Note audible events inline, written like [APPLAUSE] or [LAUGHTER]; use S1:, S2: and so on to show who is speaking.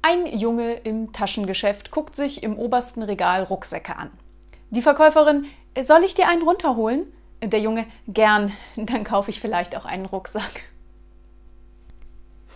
S1: Ein Junge im Taschengeschäft guckt sich im obersten Regal Rucksäcke an. Die Verkäuferin, soll ich dir einen runterholen? Der Junge, gern, [LAUGHS] dann kaufe ich vielleicht auch einen Rucksack.